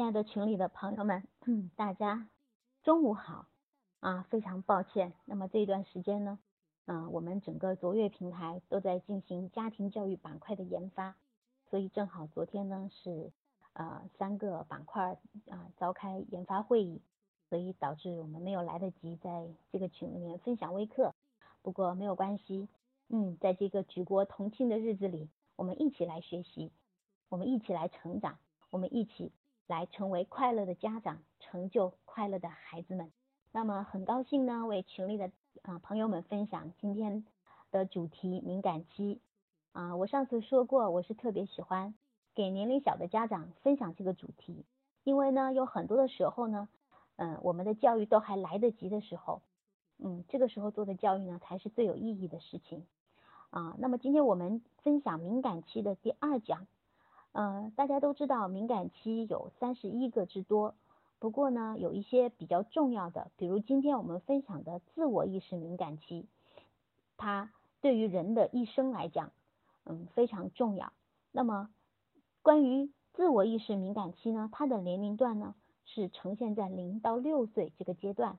亲爱的群里的朋友们，嗯大家中午好啊！非常抱歉，那么这一段时间呢，嗯，我们整个卓越平台都在进行家庭教育板块的研发，所以正好昨天呢是呃三个板块啊召开研发会议，所以导致我们没有来得及在这个群里面分享微课。不过没有关系，嗯，在这个举国同庆的日子里，我们一起来学习，我们一起来成长，我们一起。来成为快乐的家长，成就快乐的孩子们。那么很高兴呢，为群里的啊朋友们分享今天的主题敏感期啊。我上次说过，我是特别喜欢给年龄小的家长分享这个主题，因为呢，有很多的时候呢，嗯，我们的教育都还来得及的时候，嗯，这个时候做的教育呢，才是最有意义的事情啊。那么今天我们分享敏感期的第二讲。呃，大家都知道敏感期有三十一个之多，不过呢，有一些比较重要的，比如今天我们分享的自我意识敏感期，它对于人的一生来讲，嗯，非常重要。那么，关于自我意识敏感期呢，它的年龄段呢是呈现在零到六岁这个阶段。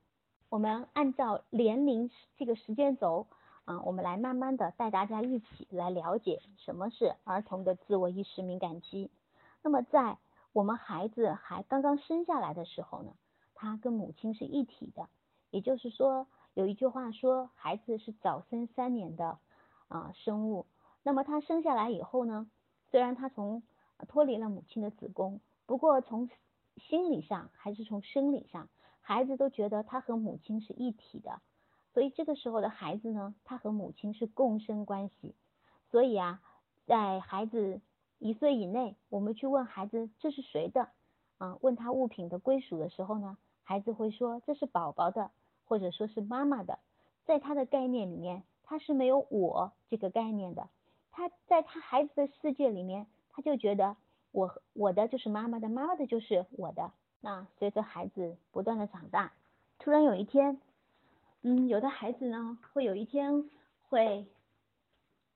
我们按照年龄这个时间轴。啊，我们来慢慢的带大家一起来了解什么是儿童的自我意识敏感期。那么在我们孩子还刚刚生下来的时候呢，他跟母亲是一体的，也就是说有一句话说孩子是早生三年的啊生物。那么他生下来以后呢，虽然他从脱离了母亲的子宫，不过从心理上还是从生理上，孩子都觉得他和母亲是一体的。所以这个时候的孩子呢，他和母亲是共生关系。所以啊，在孩子一岁以内，我们去问孩子这是谁的啊？问他物品的归属的时候呢，孩子会说这是宝宝的，或者说是妈妈的。在他的概念里面，他是没有我这个概念的。他在他孩子的世界里面，他就觉得我我的就是妈妈的，妈妈的就是我的。那随着孩子不断的长大，突然有一天。嗯，有的孩子呢，会有一天会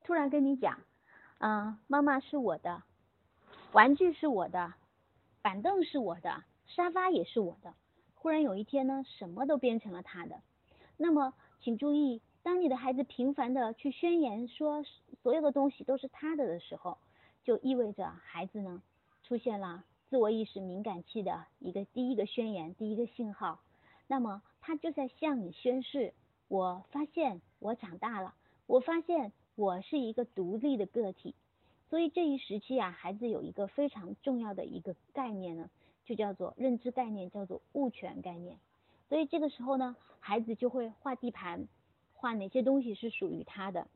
突然跟你讲，嗯，妈妈是我的，玩具是我的，板凳是我的，沙发也是我的。忽然有一天呢，什么都变成了他的。那么，请注意，当你的孩子频繁的去宣言说所有的东西都是他的的时候，就意味着孩子呢出现了自我意识敏感期的一个第一个宣言，第一个信号。那么他就在向你宣誓：我发现我长大了，我发现我是一个独立的个体。所以这一时期啊，孩子有一个非常重要的一个概念呢，就叫做认知概念，叫做物权概念。所以这个时候呢，孩子就会画地盘，画哪些东西是属于他的。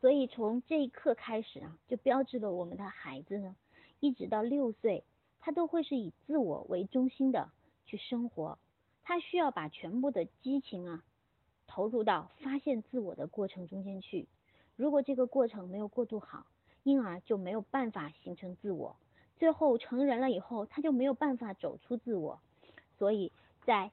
所以从这一刻开始啊，就标志了我们的孩子呢，一直到六岁，他都会是以自我为中心的去生活。他需要把全部的激情啊投入到发现自我的过程中间去。如果这个过程没有过渡好，婴儿就没有办法形成自我。最后成人了以后，他就没有办法走出自我。所以在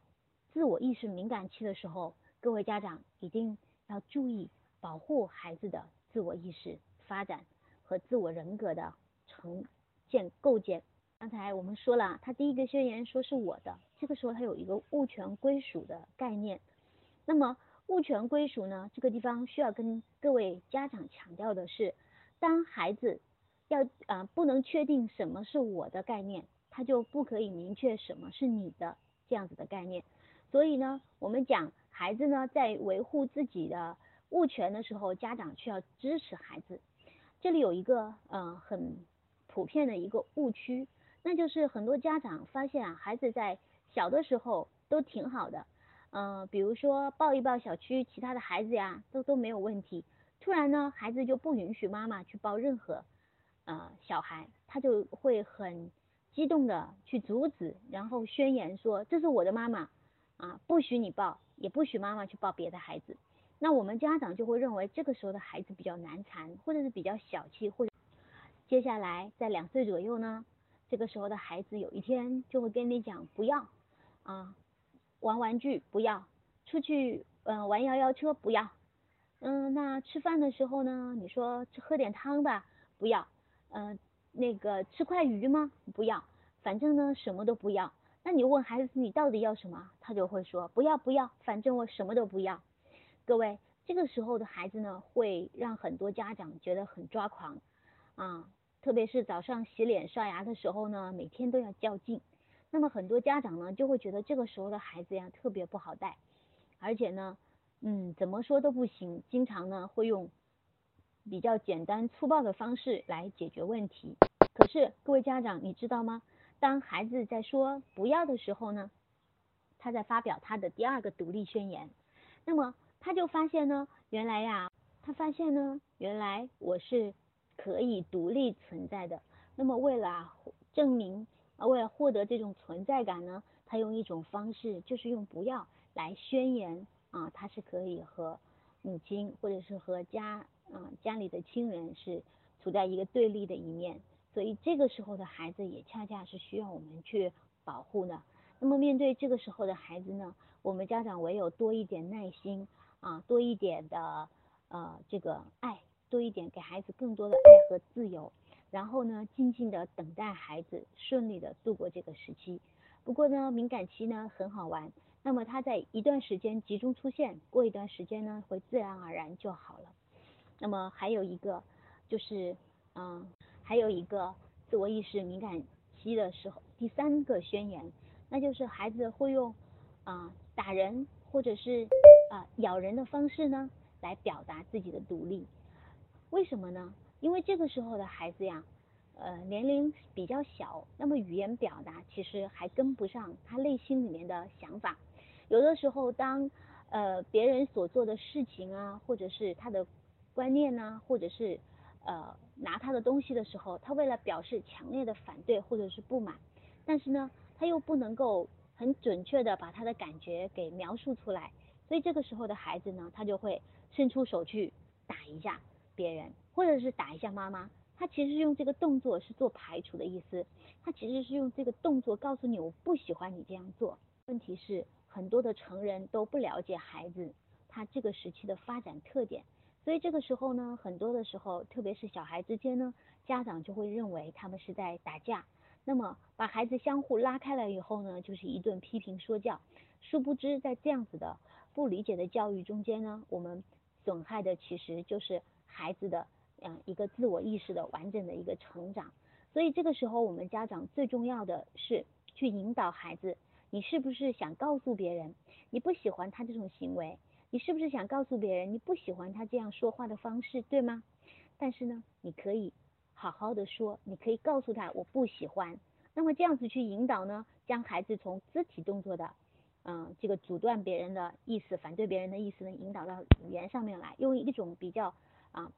自我意识敏感期的时候，各位家长一定要注意保护孩子的自我意识发展和自我人格的成建构建。刚才我们说了，他第一个宣言说是我的，这个时候他有一个物权归属的概念。那么物权归属呢，这个地方需要跟各位家长强调的是，当孩子要啊不能确定什么是我的概念，他就不可以明确什么是你的这样子的概念。所以呢，我们讲孩子呢在维护自己的物权的时候，家长需要支持孩子。这里有一个嗯很普遍的一个误区。那就是很多家长发现啊，孩子在小的时候都挺好的，嗯，比如说抱一抱小区其他的孩子呀，都都没有问题。突然呢，孩子就不允许妈妈去抱任何呃小孩，他就会很激动的去阻止，然后宣言说这是我的妈妈啊，不许你抱，也不许妈妈去抱别的孩子。那我们家长就会认为这个时候的孩子比较难缠，或者是比较小气，或者接下来在两岁左右呢。这个时候的孩子有一天就会跟你讲不要啊玩玩具不要出去嗯玩摇摇车不要嗯那吃饭的时候呢你说喝点汤吧不要嗯那个吃块鱼吗不要反正呢什么都不要。那你问孩子你到底要什么，他就会说不要不要，反正我什么都不要。各位，这个时候的孩子呢，会让很多家长觉得很抓狂啊，特别是早上洗脸刷牙的时候呢，每天都要较劲。那么很多家长呢，就会觉得这个时候的孩子呀特别不好带，而且呢，嗯，怎么说都不行，经常呢会用比较简单粗暴的方式来解决问题。可是各位家长，你知道吗？当孩子在说不要的时候呢，他在发表他的第二个独立宣言。那么他就发现呢，原来呀，他发现呢，原来我是可以独立存在的。那么为了啊证明啊。为了获得这种存在感呢，他用一种方式，就是用不要来宣言啊，他是可以和母亲或者是和家啊家里的亲人是处在一个对立的一面，所以这个时候的孩子也恰恰是需要我们去保护的。那么面对这个时候的孩子呢，我们家长唯有多一点耐心啊，多一点的呃这个爱，多一点给孩子更多的爱和自由。然后呢，静静的等待孩子顺利的度过这个时期。不过呢，敏感期呢很好玩，那么它在一段时间集中出现，过一段时间呢会自然而然就好了。那么还有一个就是，嗯，还有一个自我意识敏感期的时候，第三个宣言，那就是孩子会用啊打人或者是啊咬人的方式呢来表达自己的独立。为什么呢？因为这个时候的孩子呀，呃，年龄比较小，那么语言表达其实还跟不上他内心里面的想法。有的时候，当呃别人所做的事情啊，或者是他的观念呐，或者是呃拿他的东西的时候，他为了表示强烈的反对或者是不满，但是呢，他又不能够很准确的把他的感觉给描述出来，所以这个时候的孩子呢，他就会伸出手去打一下别人。或者是打一下妈妈，他其实用这个动作是做排除的意思，他其实是用这个动作告诉你我不喜欢你这样做。问题是很多的成人都不了解孩子他这个时期的发展特点，所以这个时候呢，很多的时候，特别是小孩之间呢，家长就会认为他们是在打架，那么把孩子相互拉开了以后呢，就是一顿批评说教。殊不知在这样子的不理解的教育中间呢，我们损害的其实就是孩子的。嗯，一个自我意识的完整的一个成长，所以这个时候我们家长最重要的是去引导孩子，你是不是想告诉别人你不喜欢他这种行为？你是不是想告诉别人你不喜欢他这样说话的方式，对吗？但是呢，你可以好好的说，你可以告诉他我不喜欢。那么这样子去引导呢，将孩子从肢体动作的嗯这个阻断别人的意思、反对别人的意思呢，引导到语言上面来，用一种比较啊。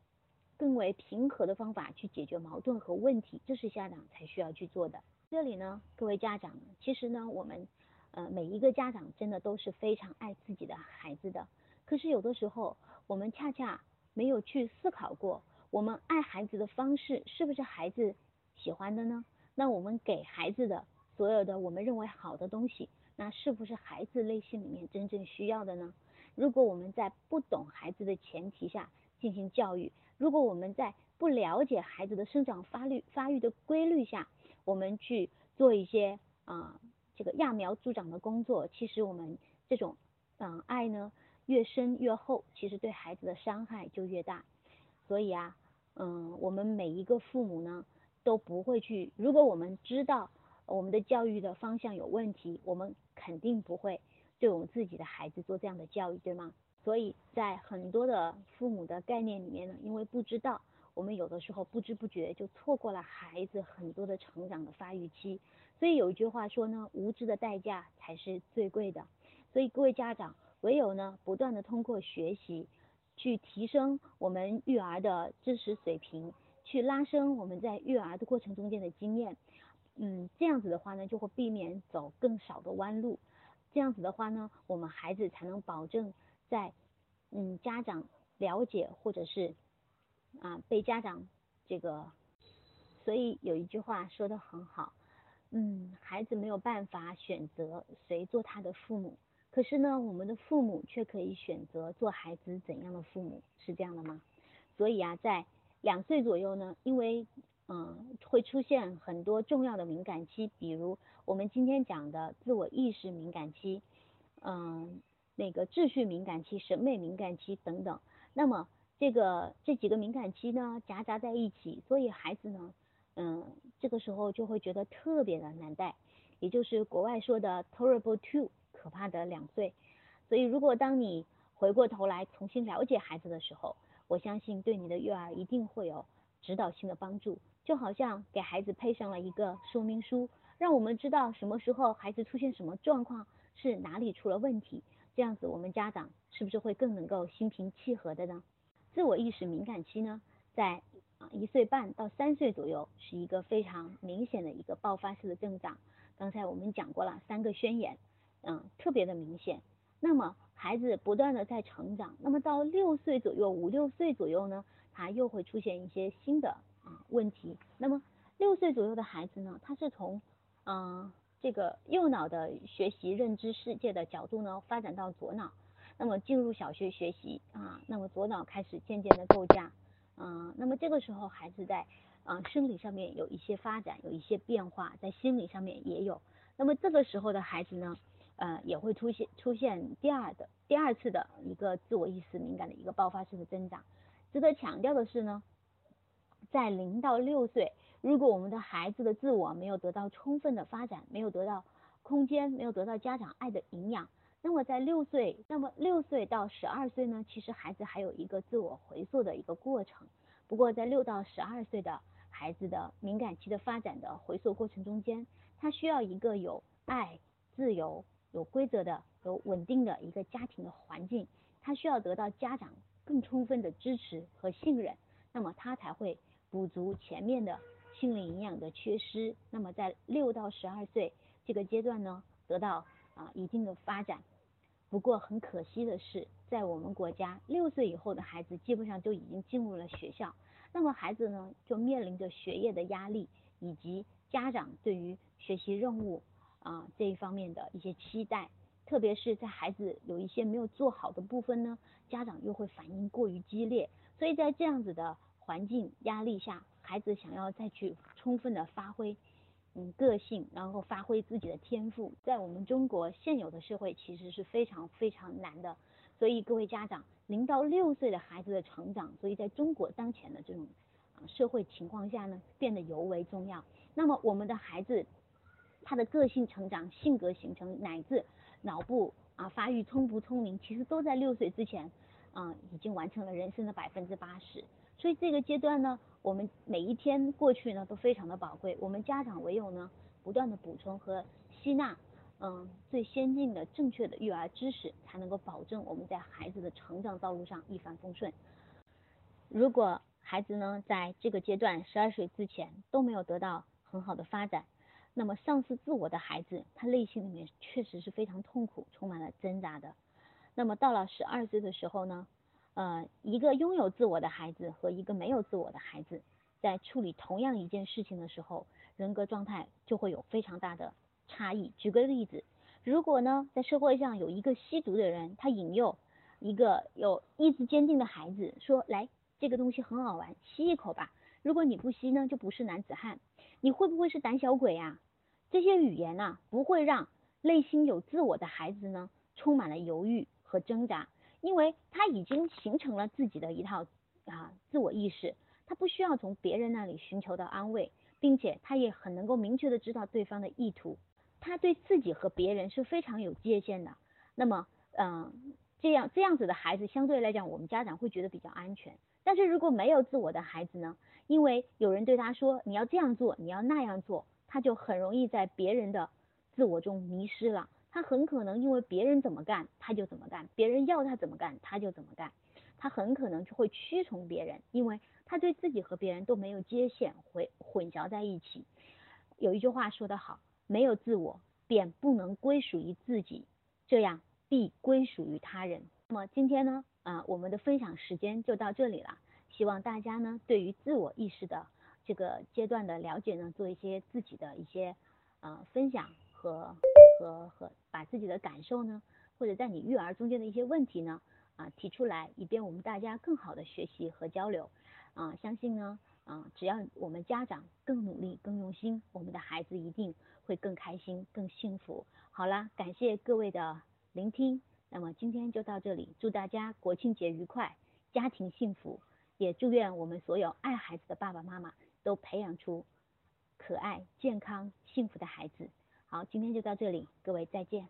更为平和的方法去解决矛盾和问题，这是家长才需要去做的。这里呢，各位家长，其实呢，我们呃每一个家长真的都是非常爱自己的孩子的。可是有的时候，我们恰恰没有去思考过，我们爱孩子的方式是不是孩子喜欢的呢？那我们给孩子的所有的我们认为好的东西，那是不是孩子内心里面真正需要的呢？如果我们在不懂孩子的前提下进行教育，如果我们在不了解孩子的生长发育发育的规律下，我们去做一些啊这个揠苗助长的工作，其实我们这种嗯爱呢越深越厚，其实对孩子的伤害就越大。所以啊，嗯，我们每一个父母呢都不会去，如果我们知道我们的教育的方向有问题，我们肯定不会对我们自己的孩子做这样的教育，对吗？所以在很多的父母的概念里面呢，因为不知道，我们有的时候不知不觉就错过了孩子很多的成长的发育期。所以有一句话说呢，无知的代价才是最贵的。所以各位家长，唯有呢不断的通过学习，去提升我们育儿的知识水平，去拉升我们在育儿的过程中间的经验。嗯，这样子的话呢，就会避免走更少的弯路。这样子的话呢，我们孩子才能保证。在嗯家长了解或者是啊被家长这个，所以有一句话说的很好，嗯孩子没有办法选择谁做他的父母，可是呢我们的父母却可以选择做孩子怎样的父母，是这样的吗？所以啊在两岁左右呢，因为嗯，会出现很多重要的敏感期，比如我们今天讲的自我意识敏感期，嗯，那个秩序敏感期、审美敏感期等等。那么这个这几个敏感期呢，夹杂在一起，所以孩子呢，嗯，这个时候就会觉得特别的难带，也就是国外说的 terrible two，可怕的两岁。所以如果当你回过头来重新了解孩子的时候，我相信对你的育儿一定会有指导性的帮助。就好像给孩子配上了一个说明书，让我们知道什么时候孩子出现什么状况，是哪里出了问题。这样子，我们家长是不是会更能够心平气和的呢？自我意识敏感期呢，在啊一岁半到三岁左右是一个非常明显的一个爆发式的增长。刚才我们讲过了三个宣言，嗯，特别的明显。那么孩子不断的在成长，那么到六岁左右，五六岁左右呢，他又会出现一些新的。啊，问题。那么六岁左右的孩子呢，他是从嗯这个右脑的学习认知世界的角度呢，发展到左脑。那么进入小学学习啊，那么左脑开始渐渐的构架。嗯，那么这个时候孩子在啊生理上面有一些发展，有一些变化，在心理上面也有。那么这个时候的孩子呢，呃也会出现出现第二的第二次的一个自我意识敏感的一个爆发式的增长。值得强调的是呢。在零到六岁，如果我们的孩子的自我没有得到充分的发展，没有得到空间，没有得到家长爱的营养，那么在六岁，那么六岁到十二岁呢？其实孩子还有一个自我回溯的一个过程。不过在六到十二岁的孩子的敏感期的发展的回溯过程中间，他需要一个有爱、自由、有规则的、有稳定的一个家庭的环境，他需要得到家长更充分的支持和信任，那么他才会。补足前面的心理营养的缺失，那么在六到十二岁这个阶段呢，得到啊一定的发展。不过很可惜的是，在我们国家，六岁以后的孩子基本上就已经进入了学校，那么孩子呢就面临着学业的压力，以及家长对于学习任务啊这一方面的一些期待，特别是在孩子有一些没有做好的部分呢，家长又会反应过于激烈，所以在这样子的。环境压力下，孩子想要再去充分的发挥嗯个性，然后发挥自己的天赋，在我们中国现有的社会其实是非常非常难的。所以各位家长，零到六岁的孩子的成长，所以在中国当前的这种啊社会情况下呢，变得尤为重要。那么我们的孩子，他的个性成长、性格形成，乃至脑部啊发育聪不聪明，其实都在六岁之前啊已经完成了人生的百分之八十。所以这个阶段呢，我们每一天过去呢都非常的宝贵。我们家长唯有呢不断的补充和吸纳，嗯，最先进的正确的育儿知识，才能够保证我们在孩子的成长道路上一帆风顺。如果孩子呢在这个阶段十二岁之前都没有得到很好的发展，那么丧失自我的孩子，他内心里面确实是非常痛苦，充满了挣扎的。那么到了十二岁的时候呢？呃，一个拥有自我的孩子和一个没有自我的孩子，在处理同样一件事情的时候，人格状态就会有非常大的差异。举个例子，如果呢，在社会上有一个吸毒的人，他引诱一个有意志坚定的孩子，说：“来，这个东西很好玩，吸一口吧。如果你不吸呢，就不是男子汉。你会不会是胆小鬼呀？”这些语言呢，不会让内心有自我的孩子呢，充满了犹豫和挣扎。因为他已经形成了自己的一套啊自我意识，他不需要从别人那里寻求到安慰，并且他也很能够明确的知道对方的意图，他对自己和别人是非常有界限的。那么，嗯，这样这样子的孩子相对来讲，我们家长会觉得比较安全。但是如果没有自我的孩子呢？因为有人对他说你要这样做，你要那样做，他就很容易在别人的自我中迷失了。他很可能因为别人怎么干他就怎么干，别人要他怎么干他就怎么干，他很可能就会屈从别人，因为他对自己和别人都没有界限，混混淆在一起。有一句话说得好，没有自我便不能归属于自己，这样必归属于他人。那么今天呢，啊，我们的分享时间就到这里了，希望大家呢对于自我意识的这个阶段的了解呢，做一些自己的一些呃分享和。和和把自己的感受呢，或者在你育儿中间的一些问题呢，啊提出来，以便我们大家更好的学习和交流，啊相信呢，啊，只要我们家长更努力、更用心，我们的孩子一定会更开心、更幸福。好啦，感谢各位的聆听，那么今天就到这里，祝大家国庆节愉快，家庭幸福，也祝愿我们所有爱孩子的爸爸妈妈都培养出可爱、健康、幸福的孩子。好，今天就到这里，各位再见。